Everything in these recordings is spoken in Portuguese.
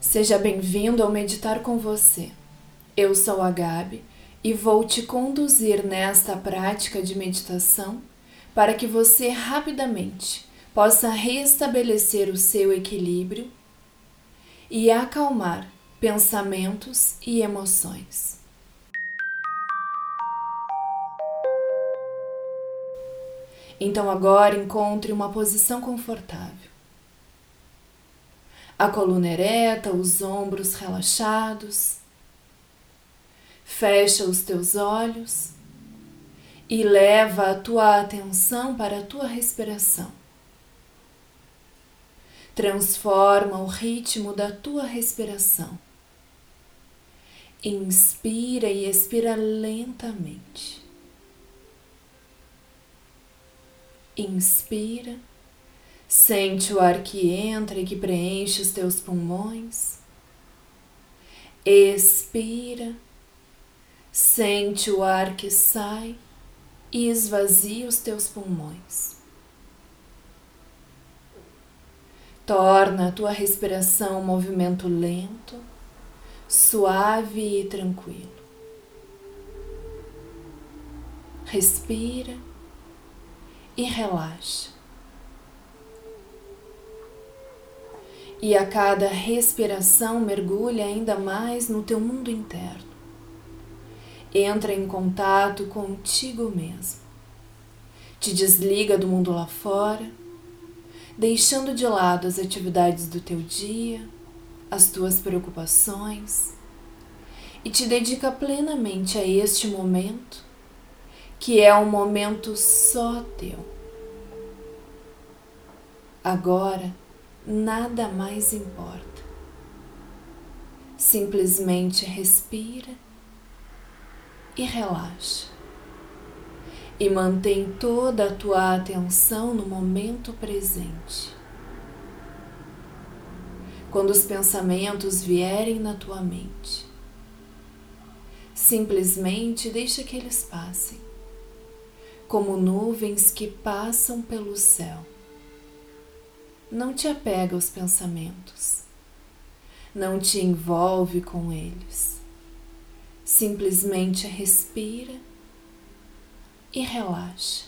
Seja bem-vindo ao Meditar com você. Eu sou a Gabi e vou te conduzir nesta prática de meditação para que você rapidamente possa restabelecer o seu equilíbrio e acalmar pensamentos e emoções. Então, agora encontre uma posição confortável a coluna ereta, os ombros relaxados. Fecha os teus olhos e leva a tua atenção para a tua respiração. Transforma o ritmo da tua respiração. Inspira e expira lentamente. Inspira Sente o ar que entra e que preenche os teus pulmões. Expira. Sente o ar que sai e esvazia os teus pulmões. Torna a tua respiração um movimento lento, suave e tranquilo. Respira e relaxa. E a cada respiração mergulha ainda mais no teu mundo interno. Entra em contato contigo mesmo. Te desliga do mundo lá fora, deixando de lado as atividades do teu dia, as tuas preocupações e te dedica plenamente a este momento, que é um momento só teu. Agora, nada mais importa. Simplesmente respira e relaxa. E mantém toda a tua atenção no momento presente. Quando os pensamentos vierem na tua mente, simplesmente deixa que eles passem, como nuvens que passam pelo céu não te apega aos pensamentos, não te envolve com eles. Simplesmente respira e relaxa.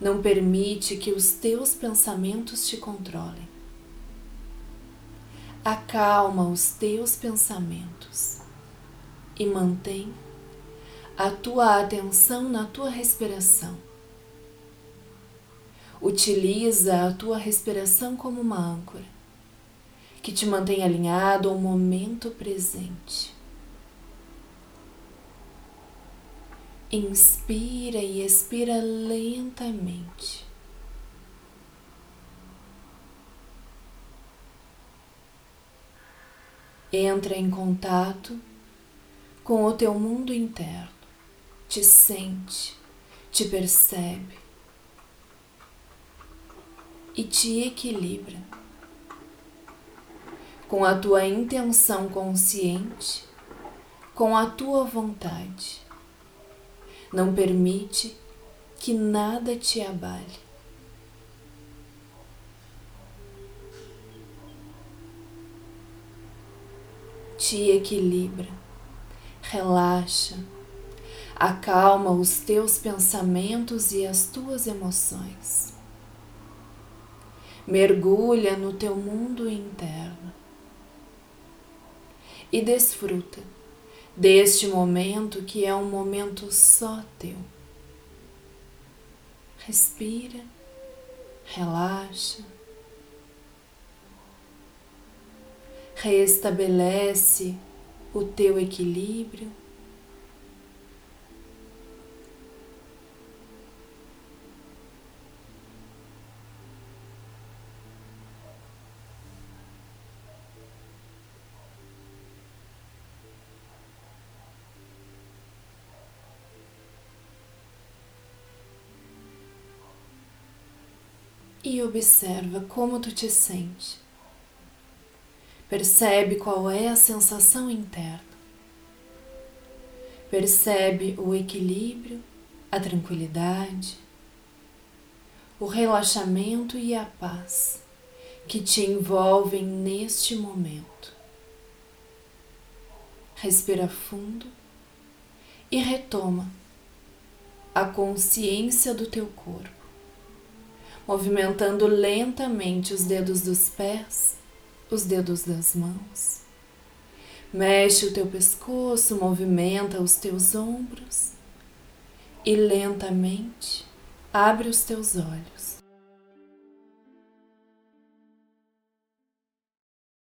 Não permite que os teus pensamentos te controlem. Acalma os teus pensamentos e mantém a tua atenção na tua respiração Utiliza a tua respiração como uma âncora que te mantém alinhado ao momento presente. Inspira e expira lentamente. Entra em contato com o teu mundo interno, te sente, te percebe e te equilibra. Com a tua intenção consciente, com a tua vontade. Não permite que nada te abale. Te equilibra, relaxa, acalma os teus pensamentos e as tuas emoções mergulha no teu mundo interno e desfruta deste momento que é um momento só teu. Respira, relaxa, restabelece o teu equilíbrio. E observa como tu te sente. Percebe qual é a sensação interna. Percebe o equilíbrio, a tranquilidade, o relaxamento e a paz que te envolvem neste momento. Respira fundo e retoma a consciência do teu corpo, movimentando lentamente os dedos dos pés, os dedos das mãos. Mexe o teu pescoço, movimenta os teus ombros e lentamente abre os teus olhos.